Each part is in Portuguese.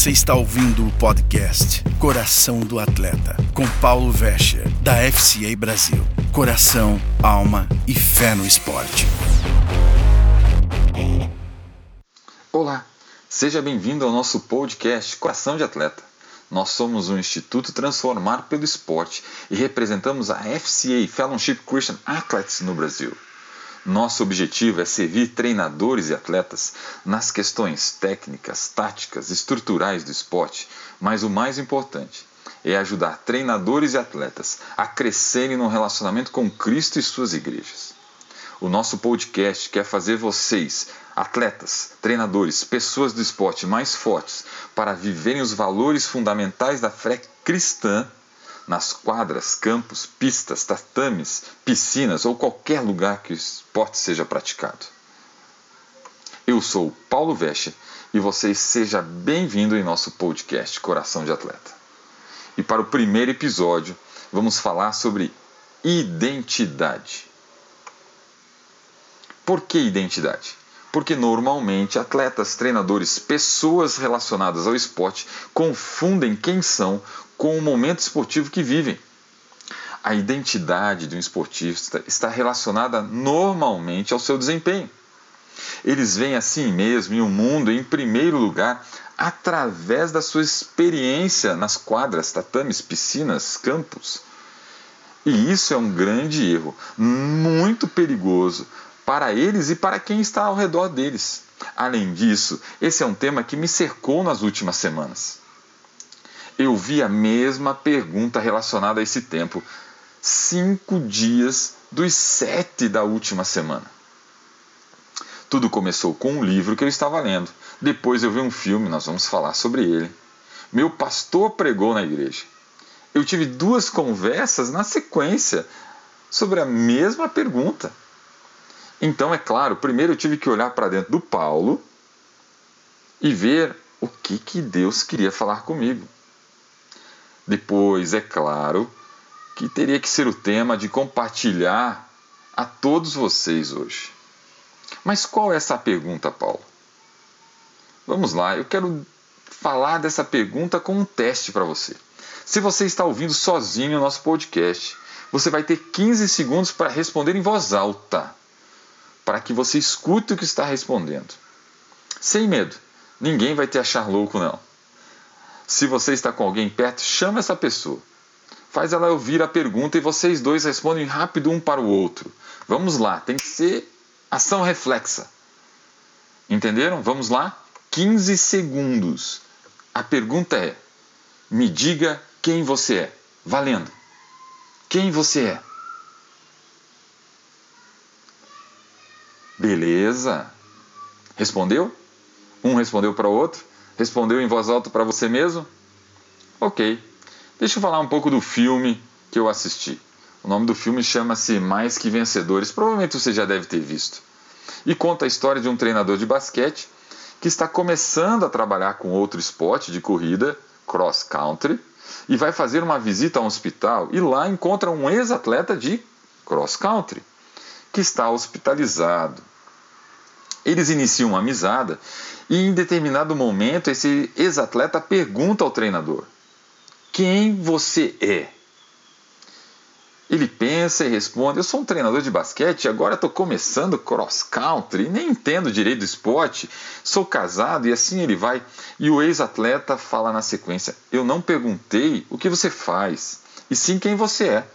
Você está ouvindo o podcast Coração do Atleta, com Paulo Vescher, da FCA Brasil. Coração, alma e fé no esporte. Olá, seja bem-vindo ao nosso podcast Coração de Atleta. Nós somos o Instituto Transformar pelo Esporte e representamos a FCA Fellowship Christian Athletes no Brasil. Nosso objetivo é servir treinadores e atletas nas questões técnicas, táticas, estruturais do esporte, mas o mais importante é ajudar treinadores e atletas a crescerem no relacionamento com Cristo e suas igrejas. O nosso podcast quer fazer vocês, atletas, treinadores, pessoas do esporte mais fortes para viverem os valores fundamentais da fé cristã nas quadras, campos, pistas, tatames, piscinas ou qualquer lugar que o esporte seja praticado. Eu sou Paulo Vesche e você seja bem-vindo em nosso podcast Coração de Atleta. E para o primeiro episódio, vamos falar sobre identidade. Por que identidade? Porque normalmente atletas, treinadores, pessoas relacionadas ao esporte confundem quem são com o momento esportivo que vivem. A identidade de um esportista está relacionada normalmente ao seu desempenho. Eles veem a si mesmo e o mundo em primeiro lugar através da sua experiência nas quadras, tatames, piscinas, campos. E isso é um grande erro, muito perigoso para eles e para quem está ao redor deles. Além disso, esse é um tema que me cercou nas últimas semanas eu vi a mesma pergunta relacionada a esse tempo, cinco dias dos sete da última semana. Tudo começou com um livro que eu estava lendo. Depois eu vi um filme, nós vamos falar sobre ele. Meu pastor pregou na igreja. Eu tive duas conversas na sequência sobre a mesma pergunta. Então, é claro, primeiro eu tive que olhar para dentro do Paulo e ver o que, que Deus queria falar comigo. Depois, é claro, que teria que ser o tema de compartilhar a todos vocês hoje. Mas qual é essa pergunta, Paulo? Vamos lá, eu quero falar dessa pergunta com um teste para você. Se você está ouvindo sozinho o nosso podcast, você vai ter 15 segundos para responder em voz alta, para que você escute o que está respondendo. Sem medo, ninguém vai te achar louco, não. Se você está com alguém perto, chama essa pessoa. Faz ela ouvir a pergunta e vocês dois respondem rápido um para o outro. Vamos lá, tem que ser ação reflexa. Entenderam? Vamos lá? 15 segundos. A pergunta é: me diga quem você é. Valendo. Quem você é? Beleza. Respondeu? Um respondeu para o outro. Respondeu em voz alta para você mesmo? Ok. Deixa eu falar um pouco do filme que eu assisti. O nome do filme chama-se Mais que Vencedores. Provavelmente você já deve ter visto. E conta a história de um treinador de basquete que está começando a trabalhar com outro esporte de corrida, cross country, e vai fazer uma visita a um hospital e lá encontra um ex-atleta de cross country que está hospitalizado. Eles iniciam uma amizade e em determinado momento esse ex-atleta pergunta ao treinador: Quem você é? Ele pensa e responde: Eu sou um treinador de basquete, agora estou começando cross country, nem entendo direito do esporte, sou casado e assim ele vai. E o ex-atleta fala na sequência: Eu não perguntei o que você faz, e sim quem você é.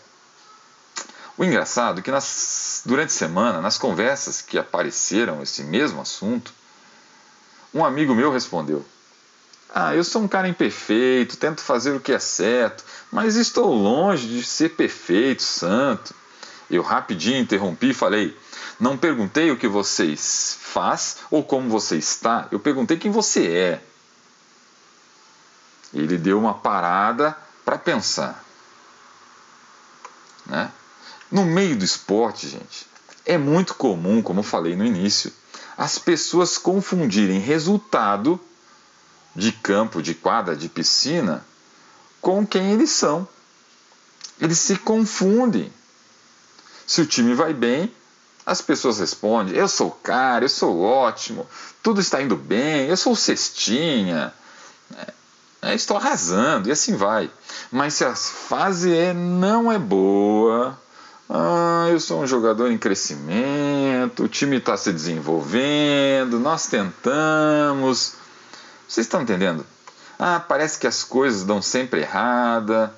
O engraçado é que nas, durante a semana, nas conversas que apareceram esse mesmo assunto, um amigo meu respondeu: Ah, eu sou um cara imperfeito, tento fazer o que é certo, mas estou longe de ser perfeito, santo. Eu rapidinho interrompi e falei: Não perguntei o que você faz ou como você está, eu perguntei quem você é. Ele deu uma parada para pensar. Né? No meio do esporte, gente, é muito comum, como eu falei no início, as pessoas confundirem resultado de campo, de quadra, de piscina com quem eles são. Eles se confundem. Se o time vai bem, as pessoas respondem: Eu sou cara, eu sou ótimo, tudo está indo bem, eu sou cestinha. é, estou arrasando, e assim vai. Mas se a fase é, não é boa, ah, eu sou um jogador em crescimento, o time está se desenvolvendo, nós tentamos. Vocês estão entendendo? Ah, parece que as coisas dão sempre errada.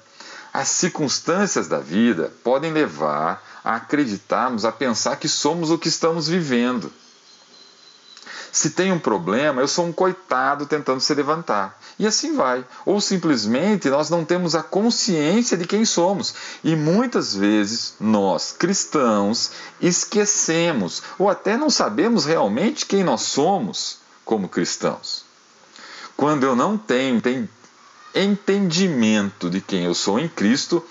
As circunstâncias da vida podem levar a acreditarmos, a pensar que somos o que estamos vivendo. Se tem um problema, eu sou um coitado tentando se levantar. E assim vai. Ou simplesmente nós não temos a consciência de quem somos. E muitas vezes nós, cristãos, esquecemos ou até não sabemos realmente quem nós somos como cristãos. Quando eu não tenho entendimento de quem eu sou em Cristo,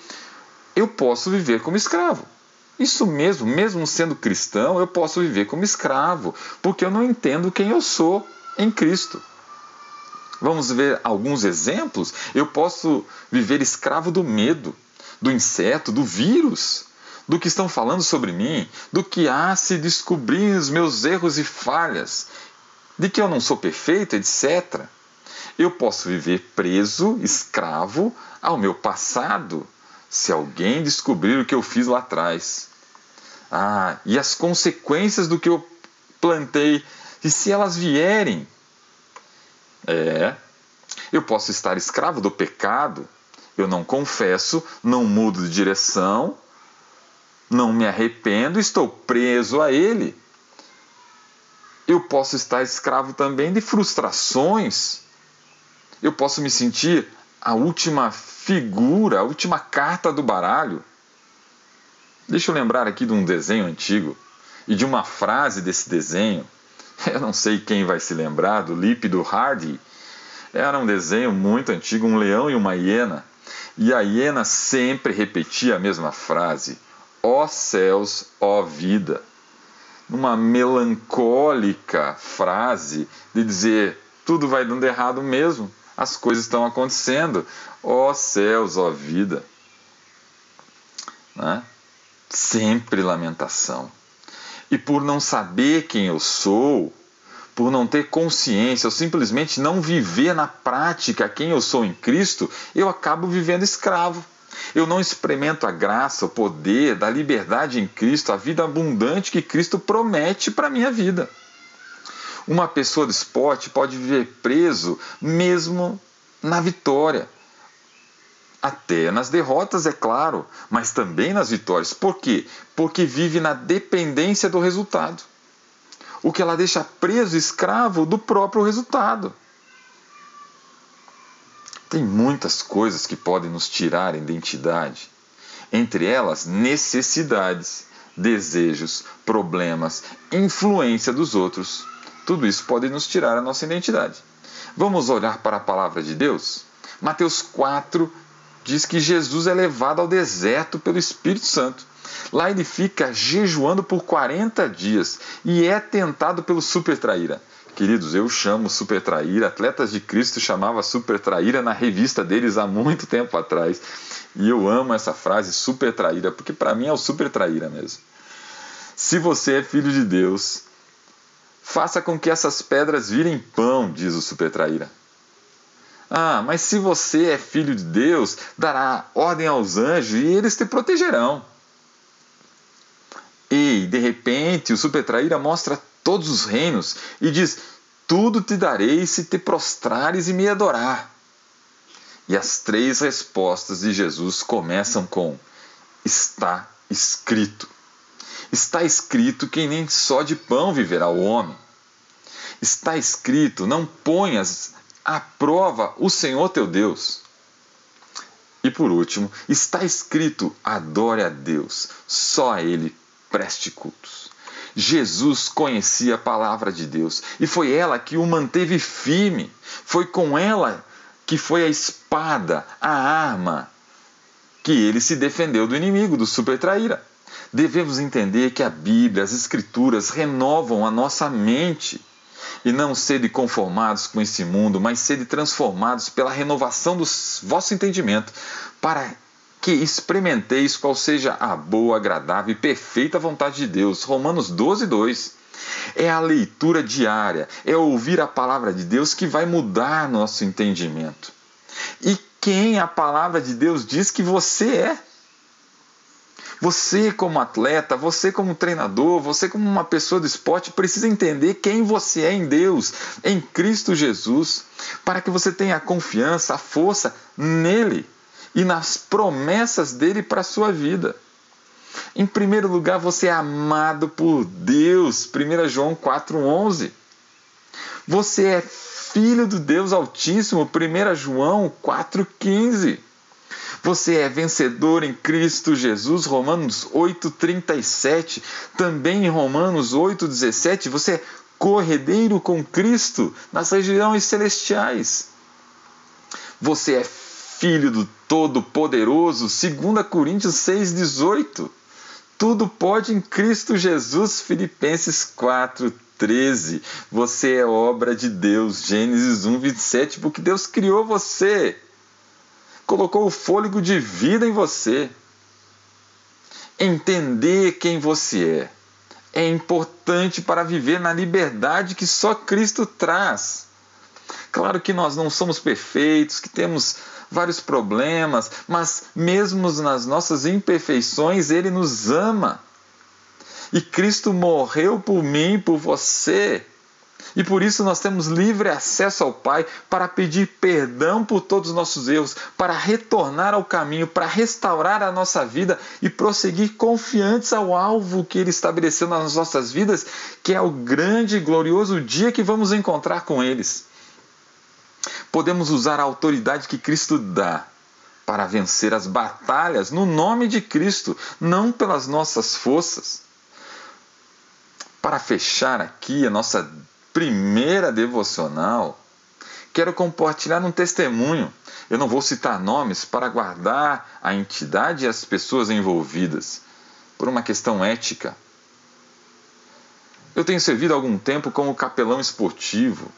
eu posso viver como escravo. Isso mesmo, mesmo sendo cristão, eu posso viver como escravo, porque eu não entendo quem eu sou em Cristo. Vamos ver alguns exemplos? Eu posso viver escravo do medo, do inseto, do vírus, do que estão falando sobre mim, do que há se descobrir os meus erros e falhas, de que eu não sou perfeito, etc. Eu posso viver preso, escravo ao meu passado, se alguém descobrir o que eu fiz lá atrás. Ah, e as consequências do que eu plantei, e se elas vierem? É, eu posso estar escravo do pecado, eu não confesso, não mudo de direção, não me arrependo, estou preso a ele. Eu posso estar escravo também de frustrações. Eu posso me sentir a última figura, a última carta do baralho. Deixa eu lembrar aqui de um desenho antigo e de uma frase desse desenho. Eu não sei quem vai se lembrar do lípido Hardy. Era um desenho muito antigo, um leão e uma hiena. E a hiena sempre repetia a mesma frase: Ó oh céus, ó oh vida. Numa melancólica frase de dizer tudo vai dando errado mesmo as coisas estão acontecendo. Ó oh, céus, ó oh, vida. Né? Sempre lamentação. E por não saber quem eu sou, por não ter consciência, ou simplesmente não viver na prática quem eu sou em Cristo, eu acabo vivendo escravo. Eu não experimento a graça, o poder da liberdade em Cristo, a vida abundante que Cristo promete para a minha vida. Uma pessoa do esporte pode viver preso mesmo na vitória. Até nas derrotas, é claro, mas também nas vitórias. Por quê? Porque vive na dependência do resultado. O que ela deixa preso, escravo do próprio resultado. Tem muitas coisas que podem nos tirar a identidade. Entre elas, necessidades, desejos, problemas, influência dos outros. Tudo isso pode nos tirar a nossa identidade. Vamos olhar para a palavra de Deus? Mateus 4 diz que Jesus é levado ao deserto pelo Espírito Santo. Lá ele fica jejuando por 40 dias e é tentado pelo super traíra. Queridos, eu chamo super traíra, Atletas de Cristo chamava super traíra na revista deles há muito tempo atrás. E eu amo essa frase super traíra, porque para mim é o super traíra mesmo. Se você é filho de Deus, Faça com que essas pedras virem pão, diz o supertraíra. Ah, mas se você é filho de Deus, dará ordem aos anjos e eles te protegerão. E, de repente, o supertraíra mostra todos os reinos e diz: Tudo te darei se te prostrares e me adorar. E as três respostas de Jesus começam com: Está escrito. Está escrito que nem só de pão viverá o homem. Está escrito: não ponhas à prova o Senhor teu Deus. E por último, está escrito: adore a Deus, só a Ele preste cultos. Jesus conhecia a palavra de Deus e foi ela que o manteve firme. Foi com ela que foi a espada, a arma, que ele se defendeu do inimigo, do supertraíra. Devemos entender que a Bíblia, as Escrituras renovam a nossa mente e não sede conformados com esse mundo, mas sede transformados pela renovação do vosso entendimento, para que experimenteis qual seja a boa, agradável e perfeita vontade de Deus. Romanos 12, 2. É a leitura diária, é ouvir a palavra de Deus que vai mudar nosso entendimento. e quem a palavra de Deus diz que você é. Você, como atleta, você, como treinador, você, como uma pessoa do esporte, precisa entender quem você é em Deus, em Cristo Jesus, para que você tenha a confiança, a força nele e nas promessas dele para a sua vida. Em primeiro lugar, você é amado por Deus. 1 João 4,11. Você é filho do Deus Altíssimo. 1 João 4,15. Você é vencedor em Cristo Jesus, Romanos 8,37. Também em Romanos 8,17, você é corredeiro com Cristo nas regiões celestiais. Você é filho do Todo-Poderoso, 2 Coríntios 6,18. Tudo pode em Cristo Jesus, Filipenses 4,13. Você é obra de Deus, Gênesis 1, 27, porque Deus criou você, colocou o fôlego de vida em você. Entender quem você é é importante para viver na liberdade que só Cristo traz. Claro que nós não somos perfeitos, que temos vários problemas, mas mesmo nas nossas imperfeições, Ele nos ama. E Cristo morreu por mim, por você. E por isso nós temos livre acesso ao Pai para pedir perdão por todos os nossos erros, para retornar ao caminho, para restaurar a nossa vida e prosseguir confiantes ao alvo que Ele estabeleceu nas nossas vidas, que é o grande e glorioso dia que vamos encontrar com eles podemos usar a autoridade que Cristo dá para vencer as batalhas no nome de Cristo, não pelas nossas forças. Para fechar aqui a nossa primeira devocional, quero compartilhar um testemunho. Eu não vou citar nomes para guardar a entidade e as pessoas envolvidas, por uma questão ética. Eu tenho servido algum tempo como capelão esportivo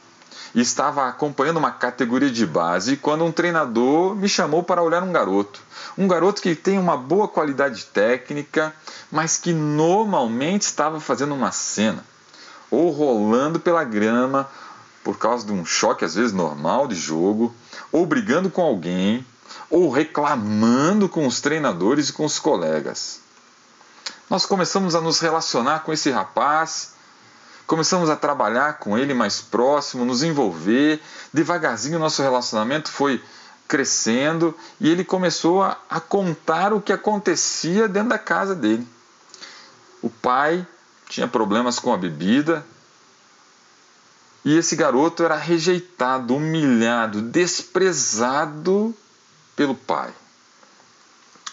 e estava acompanhando uma categoria de base quando um treinador me chamou para olhar um garoto. Um garoto que tem uma boa qualidade técnica, mas que normalmente estava fazendo uma cena, ou rolando pela grama por causa de um choque às vezes normal de jogo, ou brigando com alguém, ou reclamando com os treinadores e com os colegas. Nós começamos a nos relacionar com esse rapaz começamos a trabalhar com ele mais próximo, nos envolver. Devagarzinho nosso relacionamento foi crescendo e ele começou a, a contar o que acontecia dentro da casa dele. O pai tinha problemas com a bebida e esse garoto era rejeitado, humilhado, desprezado pelo pai.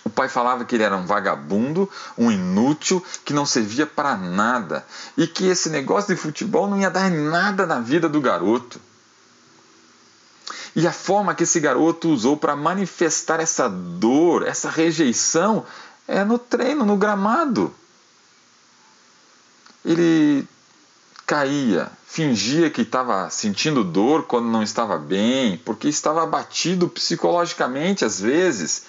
O pai falava que ele era um vagabundo, um inútil, que não servia para nada e que esse negócio de futebol não ia dar nada na vida do garoto. E a forma que esse garoto usou para manifestar essa dor, essa rejeição, é no treino, no gramado. Ele caía, fingia que estava sentindo dor quando não estava bem, porque estava abatido psicologicamente às vezes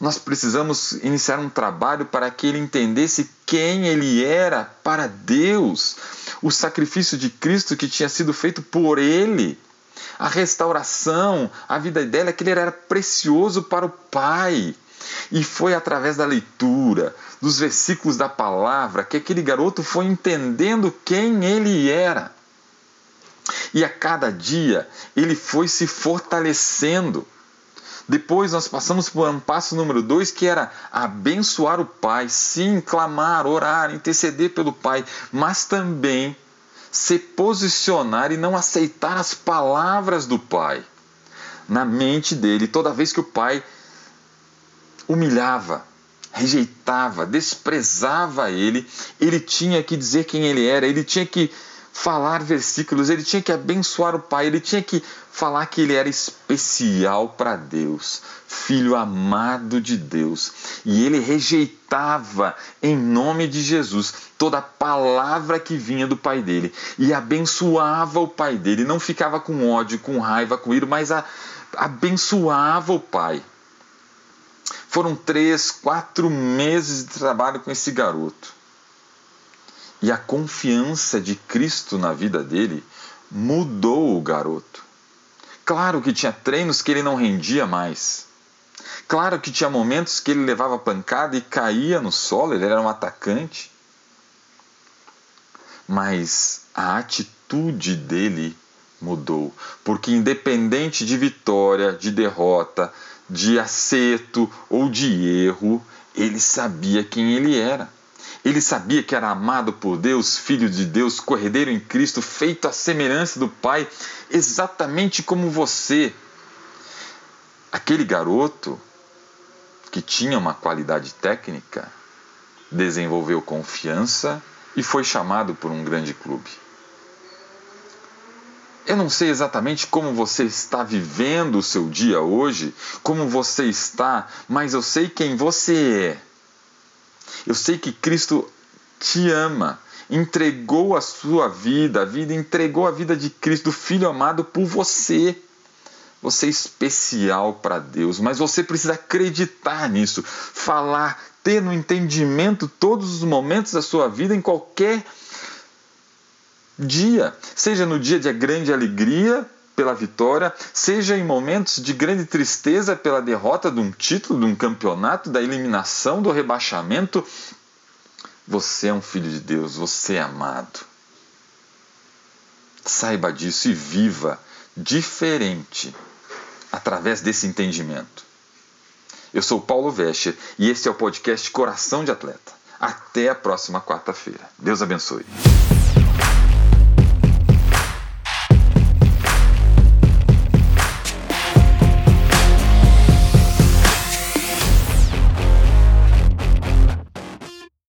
nós precisamos iniciar um trabalho para que ele entendesse quem ele era para Deus, o sacrifício de Cristo que tinha sido feito por ele, a restauração, a vida dele, que ele era precioso para o Pai. E foi através da leitura, dos versículos da palavra, que aquele garoto foi entendendo quem ele era. E a cada dia ele foi se fortalecendo depois nós passamos por um passo número dois, que era abençoar o Pai, sim, clamar, orar, interceder pelo Pai, mas também se posicionar e não aceitar as palavras do Pai na mente dele, toda vez que o Pai humilhava, rejeitava, desprezava ele, ele tinha que dizer quem ele era, ele tinha que falar versículos, ele tinha que abençoar o Pai, ele tinha que falar que ele era especial para Deus, filho amado de Deus. E ele rejeitava, em nome de Jesus, toda palavra que vinha do pai dele e abençoava o pai dele. Não ficava com ódio, com raiva, com ira, mas a, abençoava o pai. Foram três, quatro meses de trabalho com esse garoto. E a confiança de Cristo na vida dele mudou o garoto. Claro que tinha treinos que ele não rendia mais. Claro que tinha momentos que ele levava pancada e caía no solo, ele era um atacante. Mas a atitude dele mudou, porque independente de vitória, de derrota, de acerto ou de erro, ele sabia quem ele era. Ele sabia que era amado por Deus, filho de Deus, corredeiro em Cristo, feito à semelhança do Pai, exatamente como você. Aquele garoto que tinha uma qualidade técnica desenvolveu confiança e foi chamado por um grande clube. Eu não sei exatamente como você está vivendo o seu dia hoje, como você está, mas eu sei quem você é. Eu sei que Cristo te ama, entregou a sua vida, a vida entregou a vida de Cristo, Filho amado, por você. Você é especial para Deus, mas você precisa acreditar nisso, falar, ter no entendimento todos os momentos da sua vida, em qualquer dia, seja no dia de grande alegria pela vitória, seja em momentos de grande tristeza pela derrota de um título, de um campeonato, da eliminação, do rebaixamento. Você é um filho de Deus, você é amado. Saiba disso e viva diferente através desse entendimento. Eu sou Paulo Vescher e esse é o podcast Coração de Atleta. Até a próxima quarta-feira. Deus abençoe.